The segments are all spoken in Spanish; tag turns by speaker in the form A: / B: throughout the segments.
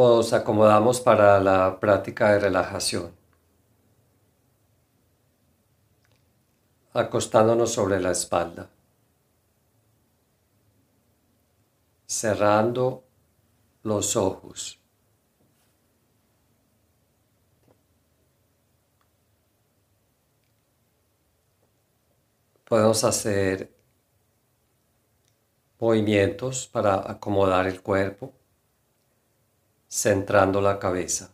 A: Nos acomodamos para la práctica de relajación, acostándonos sobre la espalda, cerrando los ojos. Podemos hacer movimientos para acomodar el cuerpo centrando la cabeza.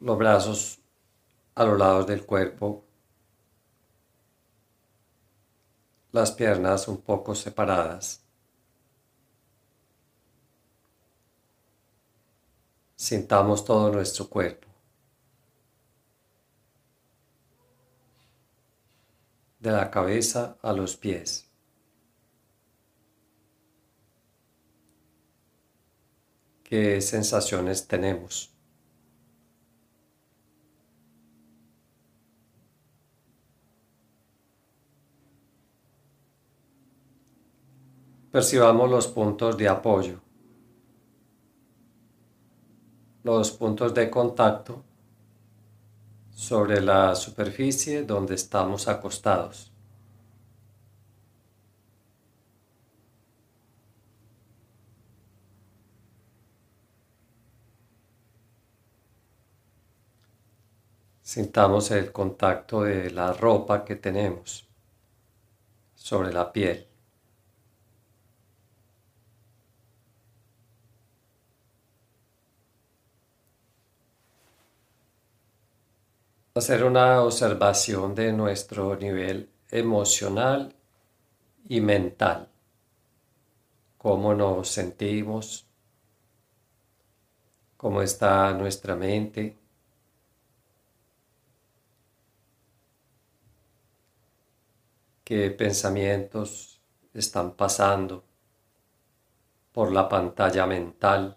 A: Los brazos a los lados del cuerpo. Las piernas un poco separadas. Sintamos todo nuestro cuerpo. De la cabeza a los pies. Qué sensaciones tenemos. Percibamos los puntos de apoyo, los puntos de contacto sobre la superficie donde estamos acostados. Sintamos el contacto de la ropa que tenemos sobre la piel. Hacer una observación de nuestro nivel emocional y mental. Cómo nos sentimos, cómo está nuestra mente. Qué pensamientos están pasando por la pantalla mental.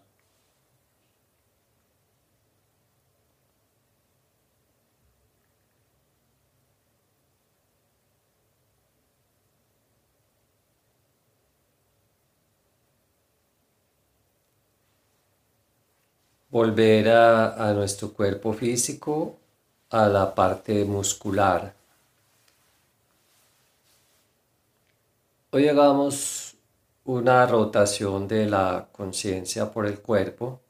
A: Volver a, a nuestro cuerpo físico, a la parte muscular. Hoy hagamos una rotación de la conciencia por el cuerpo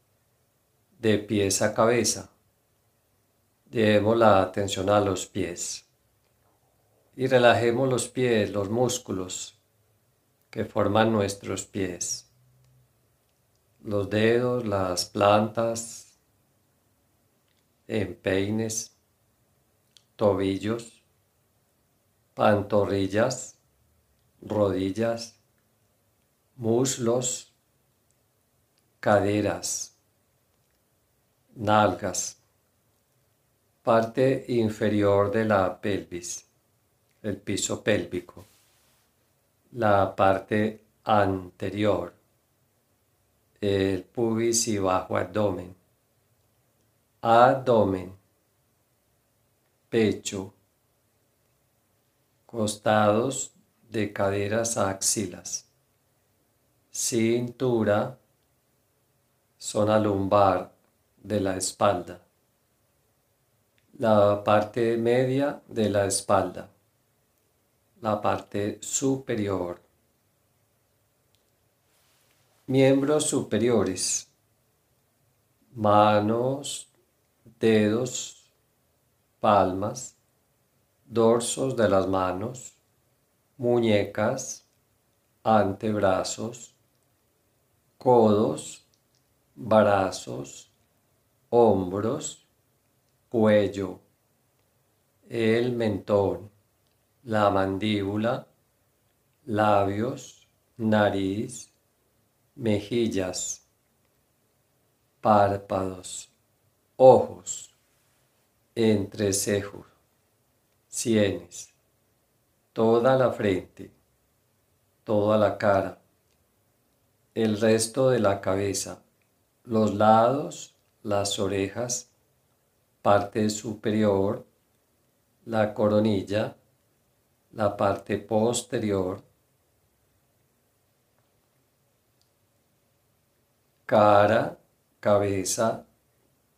A: de pies a cabeza. Llevemos la atención a los pies y relajemos los pies, los músculos que forman nuestros pies, los dedos, las plantas, empeines, tobillos, pantorrillas, rodillas, muslos, caderas, nalgas, parte inferior de la pelvis, el piso pélvico, la parte anterior, el pubis y bajo abdomen, abdomen, pecho, costados de caderas a axilas, cintura, zona lumbar de la espalda, la parte media de la espalda, la parte superior, miembros superiores, manos, dedos, palmas, dorsos de las manos, muñecas, antebrazos, codos, brazos, hombros, cuello, el mentón, la mandíbula, labios, nariz, mejillas, párpados, ojos, entrecejos, sienes toda la frente, toda la cara, el resto de la cabeza, los lados, las orejas, parte superior, la coronilla, la parte posterior, cara, cabeza,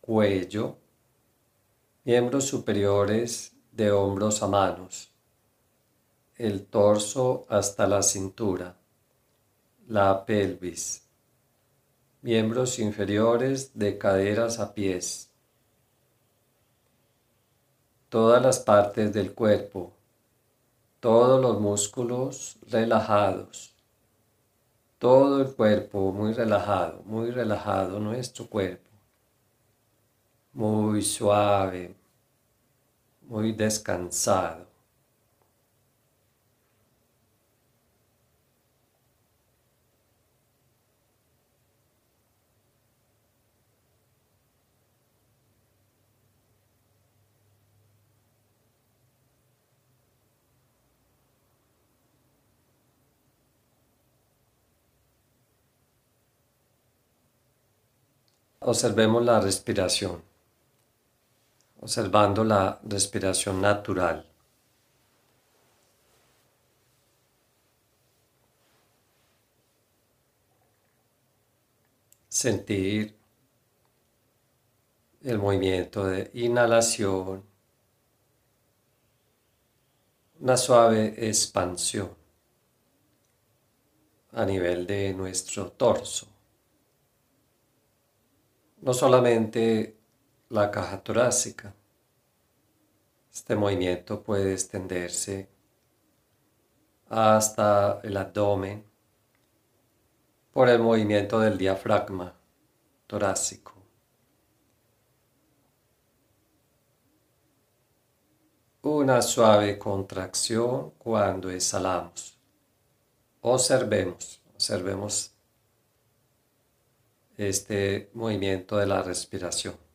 A: cuello, miembros superiores de hombros a manos, el torso hasta la cintura, la pelvis, miembros inferiores de caderas a pies, todas las partes del cuerpo, todos los músculos relajados, todo el cuerpo muy relajado, muy relajado nuestro cuerpo, muy suave, muy descansado. Observemos la respiración, observando la respiración natural. Sentir el movimiento de inhalación, una suave expansión a nivel de nuestro torso no solamente la caja torácica. Este movimiento puede extenderse hasta el abdomen por el movimiento del diafragma torácico. Una suave contracción cuando exhalamos. Observemos, observemos este movimiento de la respiración.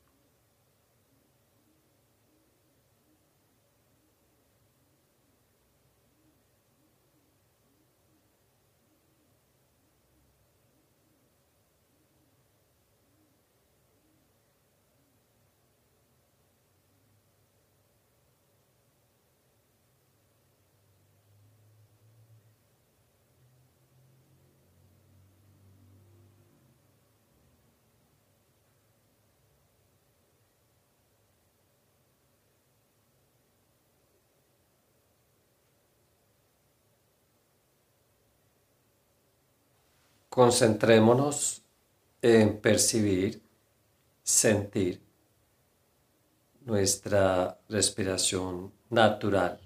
A: Concentrémonos en percibir, sentir nuestra respiración natural.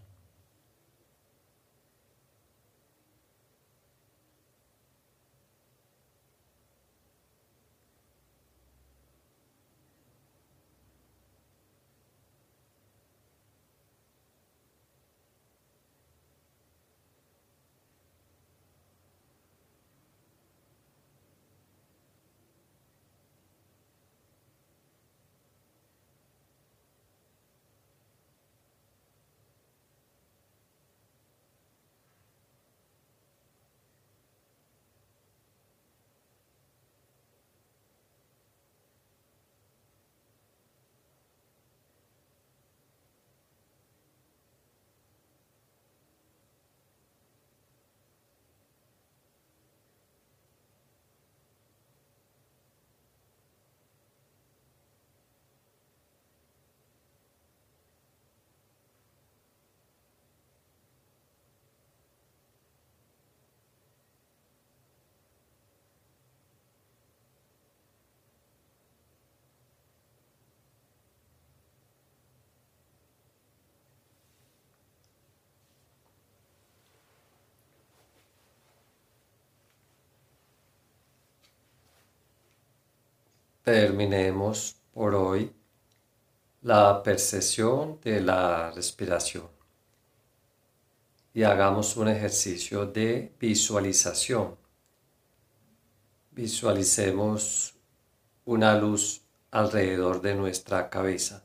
A: Terminemos por hoy la percepción de la respiración y hagamos un ejercicio de visualización. Visualicemos una luz alrededor de nuestra cabeza.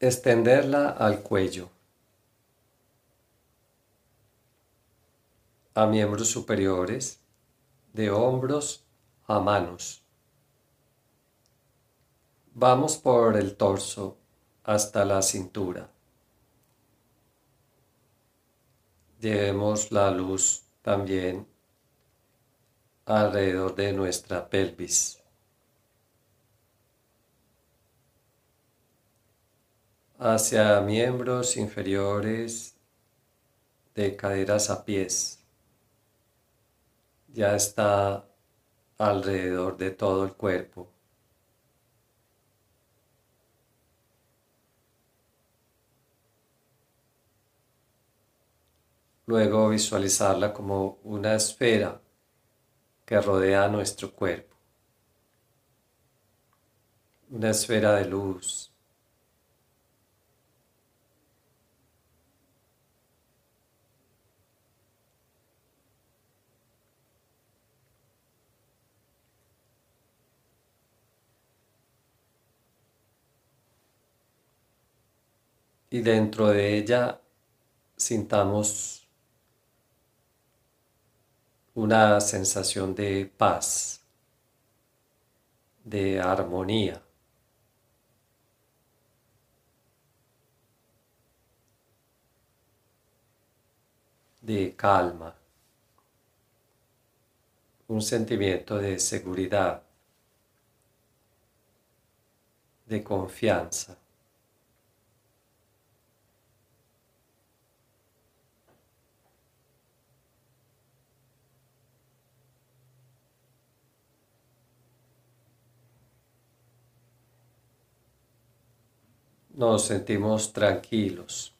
A: Extenderla al cuello, a miembros superiores de hombros a manos. Vamos por el torso hasta la cintura. Llevemos la luz también alrededor de nuestra pelvis. hacia miembros inferiores de caderas a pies. Ya está alrededor de todo el cuerpo. Luego visualizarla como una esfera que rodea nuestro cuerpo. Una esfera de luz. Y dentro de ella sintamos una sensación de paz, de armonía. de calma, un sentimiento de seguridad, de confianza. Nos sentimos tranquilos.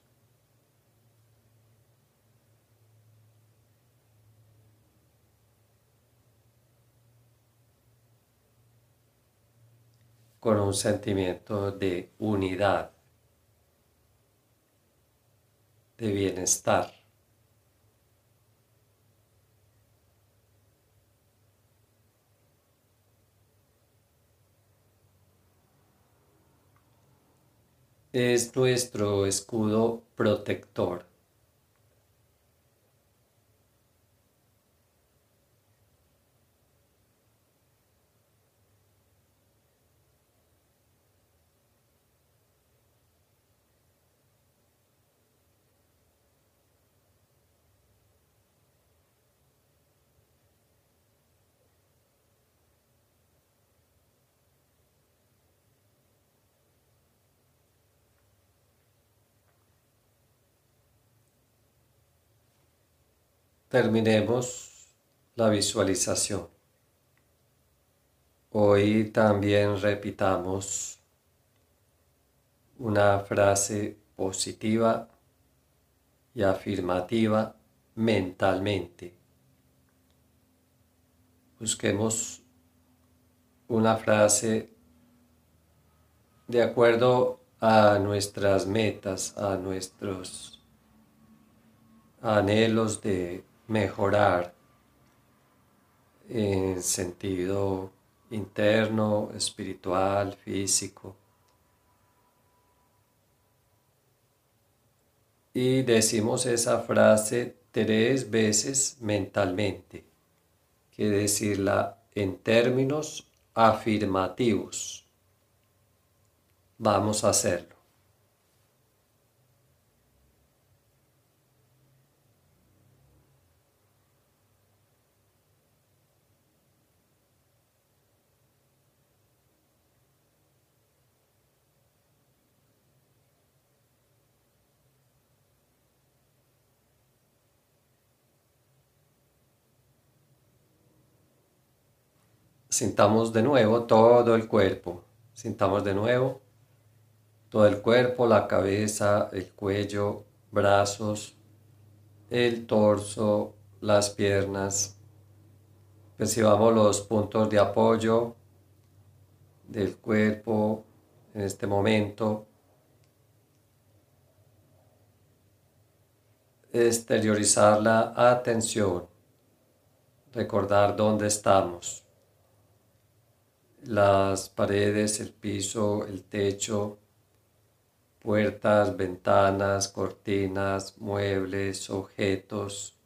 A: con un sentimiento de unidad, de bienestar. Es nuestro escudo protector. Terminemos la visualización. Hoy también repitamos una frase positiva y afirmativa mentalmente. Busquemos una frase de acuerdo a nuestras metas, a nuestros anhelos de mejorar en sentido interno, espiritual, físico. Y decimos esa frase tres veces mentalmente, que decirla en términos afirmativos. Vamos a hacerlo. Sintamos de nuevo todo el cuerpo. Sintamos de nuevo todo el cuerpo, la cabeza, el cuello, brazos, el torso, las piernas. Percibamos los puntos de apoyo del cuerpo en este momento. Exteriorizar la atención. Recordar dónde estamos las paredes, el piso, el techo, puertas, ventanas, cortinas, muebles, objetos.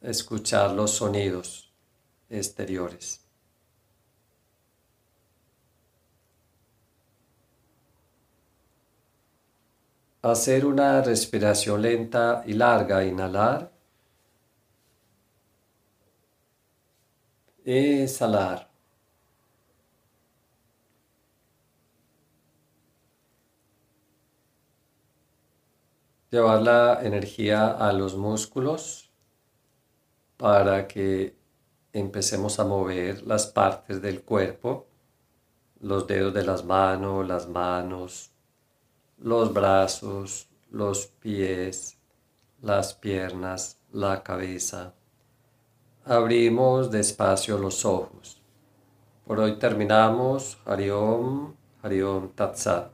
A: Escuchar los sonidos exteriores. hacer una respiración lenta y larga, inhalar, exhalar. Llevar la energía a los músculos para que empecemos a mover las partes del cuerpo, los dedos de las manos, las manos, los brazos, los pies, las piernas, la cabeza. Abrimos despacio los ojos. Por hoy terminamos. Hariom, Hariom Tatsat.